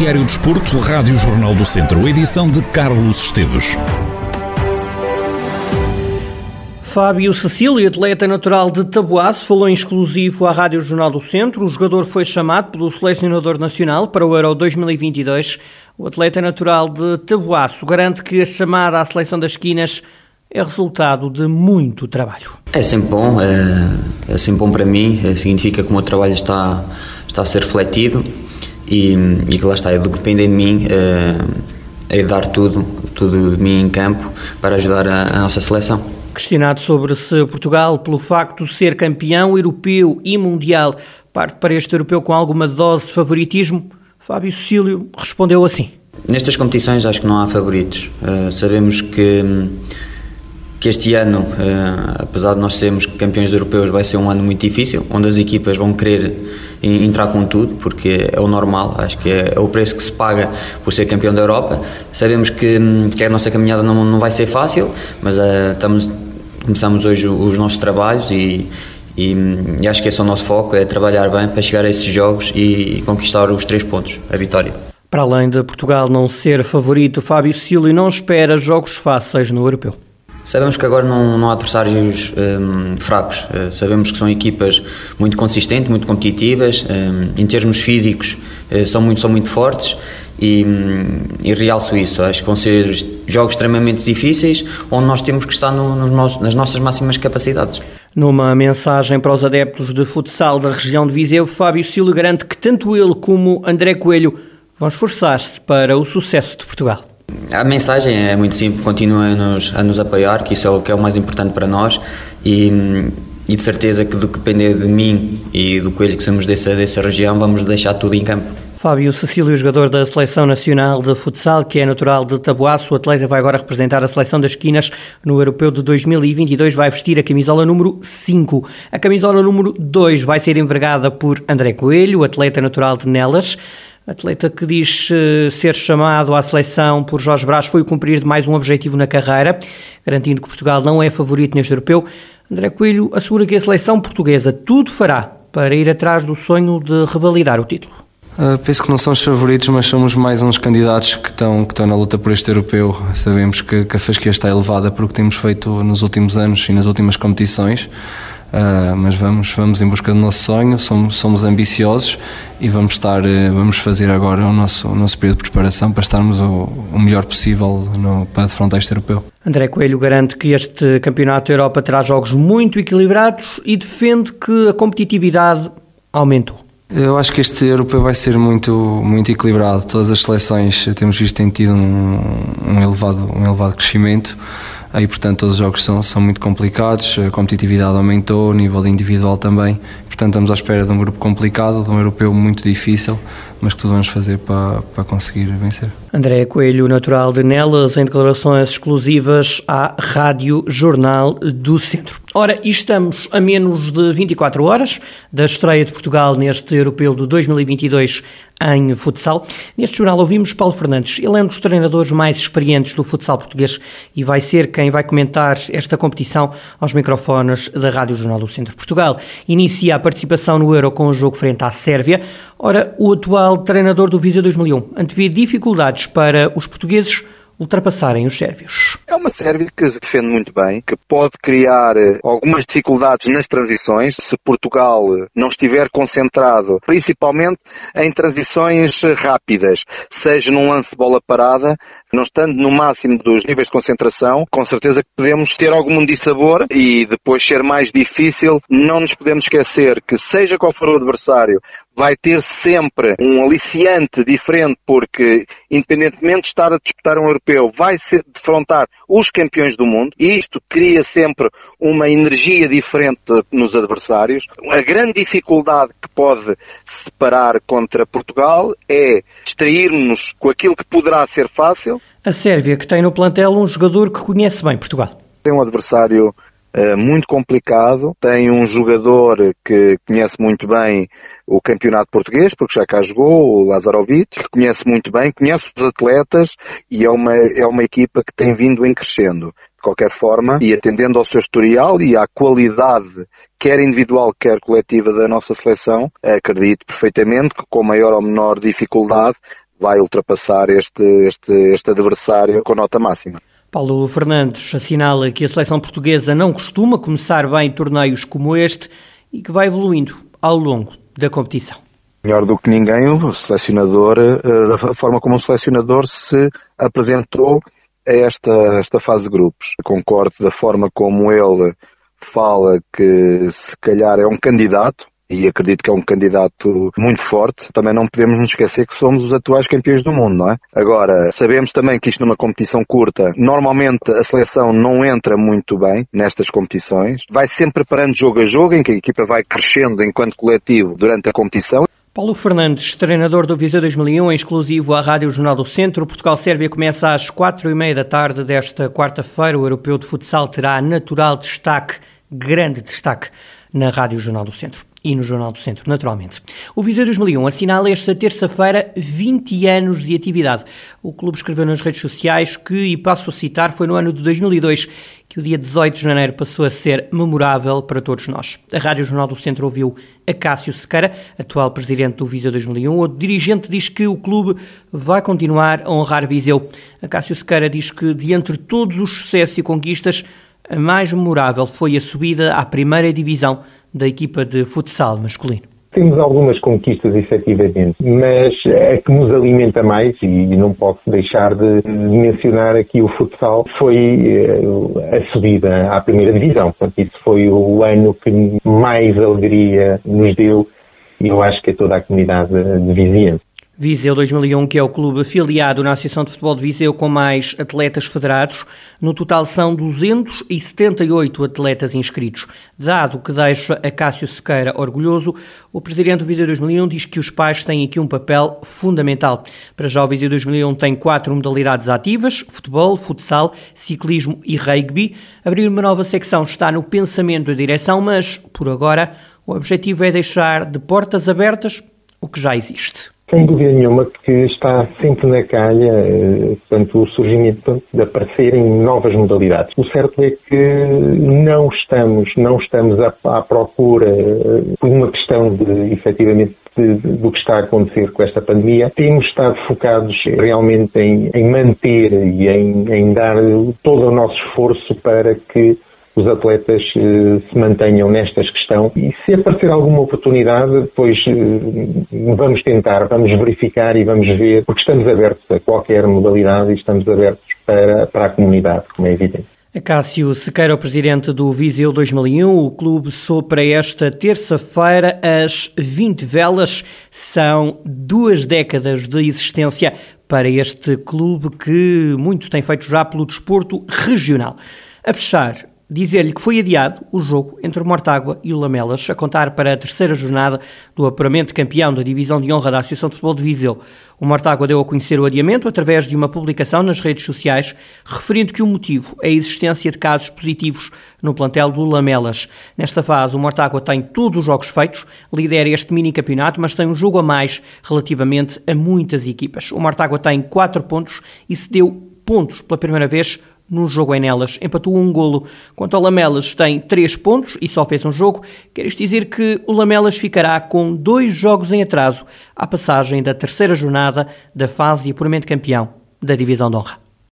Noticiário Desporto, Rádio Jornal do Centro, edição de Carlos Esteves. Fábio Cecílio, atleta natural de Taboaço, falou em exclusivo à Rádio Jornal do Centro. O jogador foi chamado pelo selecionador nacional para o Euro 2022. O atleta natural de Taboaço garante que a chamada à seleção das esquinas é resultado de muito trabalho. É sempre bom, é, é sempre bom para mim, é, significa que o meu trabalho está, está a ser refletido e, e que lá está, é do que depende de mim, é, é dar tudo, tudo de mim em campo para ajudar a, a nossa seleção. Questionado sobre se Portugal, pelo facto de ser campeão europeu e mundial, parte para este europeu com alguma dose de favoritismo, Fábio Cecílio respondeu assim. Nestas competições acho que não há favoritos. Uh, sabemos que que este ano, eh, apesar de nós sermos campeões europeus, vai ser um ano muito difícil, onde as equipas vão querer entrar com tudo, porque é o normal, acho que é, é o preço que se paga por ser campeão da Europa. Sabemos que, que a nossa caminhada não, não vai ser fácil, mas uh, estamos, começamos hoje os nossos trabalhos e, e, e, acho que esse é o nosso foco, é trabalhar bem para chegar a esses jogos e, e conquistar os três pontos, a vitória. Para além de Portugal não ser favorito, Fábio Silva não espera jogos fáceis no europeu. Sabemos que agora não, não há adversários um, fracos, uh, sabemos que são equipas muito consistentes, muito competitivas, um, em termos físicos uh, são, muito, são muito fortes e, um, e realço isso. Acho que vão ser jogos extremamente difíceis onde nós temos que estar no, no nosso, nas nossas máximas capacidades. Numa mensagem para os adeptos de futsal da região de Viseu, Fábio Silva garante que tanto ele como André Coelho vão esforçar-se para o sucesso de Portugal. A mensagem é muito simples, continua a nos, apoiar, que isso é o que é o mais importante para nós e, e de certeza que do que depender de mim e do Coelho que somos dessa, dessa região, vamos deixar tudo em campo. Fábio Cecílio, jogador da Seleção Nacional de Futsal, que é natural de Taboaço, o atleta vai agora representar a Seleção das Quinas no Europeu de 2022, vai vestir a camisola número 5. A camisola número 2 vai ser envergada por André Coelho, atleta natural de Nelas. Atleta que diz uh, ser chamado à seleção por Jorge Brás foi cumprir de mais um objetivo na carreira, garantindo que Portugal não é favorito neste europeu. André Coelho assegura que a seleção portuguesa tudo fará para ir atrás do sonho de revalidar o título. Uh, penso que não são os favoritos, mas somos mais uns candidatos que estão, que estão na luta por este europeu. Sabemos que, que a fasquia está elevada por o que temos feito nos últimos anos e nas últimas competições. Uh, mas vamos, vamos em busca do nosso sonho, somos, somos ambiciosos e vamos estar, uh, vamos fazer agora o nosso, o nosso período de preparação para estarmos o, o melhor possível no, para defrontar este europeu. André Coelho garante que este Campeonato da Europa terá jogos muito equilibrados e defende que a competitividade aumentou. Eu acho que este europeu vai ser muito, muito equilibrado. Todas as seleções temos visto têm tido um, um, elevado, um elevado crescimento. Aí, portanto, todos os jogos são, são muito complicados, a competitividade aumentou, o nível individual também. Portanto, estamos à espera de um grupo complicado, de um europeu muito difícil, mas que tudo vamos fazer para, para conseguir vencer. André Coelho, natural de Nelas, em declarações exclusivas à Rádio Jornal do Centro. Ora, estamos a menos de 24 horas da estreia de Portugal neste Europeu de 2022 em futsal. Neste jornal ouvimos Paulo Fernandes. Ele é um dos treinadores mais experientes do futsal português e vai ser quem vai comentar esta competição aos microfones da Rádio Jornal do Centro. Portugal inicia a participação no Euro com o jogo frente à Sérvia. Ora, o atual treinador do Visa 2001 antevê dificuldades para os portugueses ultrapassarem os sérvios. É uma Sérvia que se defende muito bem, que pode criar eh, algumas dificuldades nas transições, se Portugal não estiver concentrado, principalmente em transições eh, rápidas, seja num lance de bola parada, não estando no máximo dos níveis de concentração, com certeza que podemos ter algum dissabor e depois ser mais difícil. Não nos podemos esquecer que, seja qual for o adversário, vai ter sempre um aliciante diferente, porque, independentemente de estar a disputar um europeu, vai ser defrontar os campeões do mundo, e isto cria sempre uma energia diferente nos adversários. A grande dificuldade que pode separar contra Portugal é distrairmos com aquilo que poderá ser fácil. A Sérvia, que tem no plantel um jogador que conhece bem Portugal. Tem um adversário muito complicado, tem um jogador que conhece muito bem o campeonato português, porque já cá jogou, o Lazarovic, que conhece muito bem, conhece os atletas e é uma, é uma equipa que tem vindo em crescendo. De qualquer forma, e atendendo ao seu historial e à qualidade, quer individual, quer coletiva da nossa seleção, acredito perfeitamente que com maior ou menor dificuldade vai ultrapassar este, este, este adversário com nota máxima. Paulo Fernandes assinala que a seleção portuguesa não costuma começar bem torneios como este e que vai evoluindo ao longo da competição. Melhor do que ninguém, o selecionador, eh, da forma como o selecionador se apresentou a esta, esta fase de grupos. Concordo da forma como ele fala que se calhar é um candidato, e acredito que é um candidato muito forte. Também não podemos nos esquecer que somos os atuais campeões do mundo, não é? Agora, sabemos também que isto numa competição curta, normalmente a seleção não entra muito bem nestas competições. Vai sempre preparando jogo a jogo, em que a equipa vai crescendo enquanto coletivo durante a competição. Paulo Fernandes, treinador do Viseu 2001, exclusivo à Rádio Jornal do Centro. Portugal-Sérvia começa às quatro e meia da tarde desta quarta-feira. O Europeu de Futsal terá natural destaque, grande destaque, na Rádio Jornal do Centro e no Jornal do Centro, naturalmente. O Viseu 2001 assinala esta terça-feira 20 anos de atividade. O clube escreveu nas redes sociais que, e passo a citar, foi no ano de 2002 que o dia 18 de janeiro passou a ser memorável para todos nós. A Rádio Jornal do Centro ouviu a Cássio Sequeira, atual presidente do Viseu 2001. O dirigente diz que o clube vai continuar a honrar Viseu. A Cássio Sequeira diz que, de entre todos os sucessos e conquistas, a mais memorável foi a subida à primeira divisão da equipa de futsal masculino? Temos algumas conquistas, efetivamente, mas a que nos alimenta mais, e não posso deixar de mencionar aqui o futsal, foi eh, a subida à primeira divisão. Portanto, isso foi o ano que mais alegria nos deu e eu acho que é toda a comunidade de vizinhança. Viseu 2001, que é o clube afiliado na Associação de Futebol de Viseu com mais atletas federados. No total são 278 atletas inscritos. Dado que deixa a Cássio Sequeira orgulhoso, o presidente do Viseu 2001 diz que os pais têm aqui um papel fundamental. Para já o Viseu 2001 tem quatro modalidades ativas, futebol, futsal, ciclismo e rugby. Abrir uma nova secção está no pensamento da direção, mas, por agora, o objetivo é deixar de portas abertas o que já existe. Sem dúvida nenhuma que está sempre na calha eh, portanto, o surgimento de aparecerem novas modalidades. O certo é que não estamos, não estamos à, à procura eh, por uma questão de, efetivamente, do que está a acontecer com esta pandemia. Temos estado focados realmente em, em manter e em, em dar todo o nosso esforço para que os atletas eh, se mantenham nesta questão e se aparecer alguma oportunidade, depois eh, vamos tentar, vamos verificar e vamos ver, porque estamos abertos a qualquer modalidade e estamos abertos para, para a comunidade, como é evidente. Cássio Sequeira, o presidente do Viseu 2001, o clube sopra esta terça-feira as 20 velas. São duas décadas de existência para este clube que muito tem feito já pelo desporto regional. A fechar, dizer-lhe que foi adiado o jogo entre o Mortágua e o Lamelas, a contar para a terceira jornada do apuramento campeão da Divisão de Honra da Associação de Futebol de Viseu. O Mortágua deu a conhecer o adiamento através de uma publicação nas redes sociais, referindo que o motivo é a existência de casos positivos no plantel do Lamelas. Nesta fase, o Mortágua tem todos os jogos feitos, lidera este mini campeonato, mas tem um jogo a mais relativamente a muitas equipas. O Mortágua tem 4 pontos e se deu pontos pela primeira vez no jogo em Nelas. Empatou um golo. Quanto ao Lamelas, tem 3 pontos e só fez um jogo. Quer isto dizer que o Lamelas ficará com dois jogos em atraso à passagem da terceira jornada da fase de apuramento campeão da Divisão de Honra.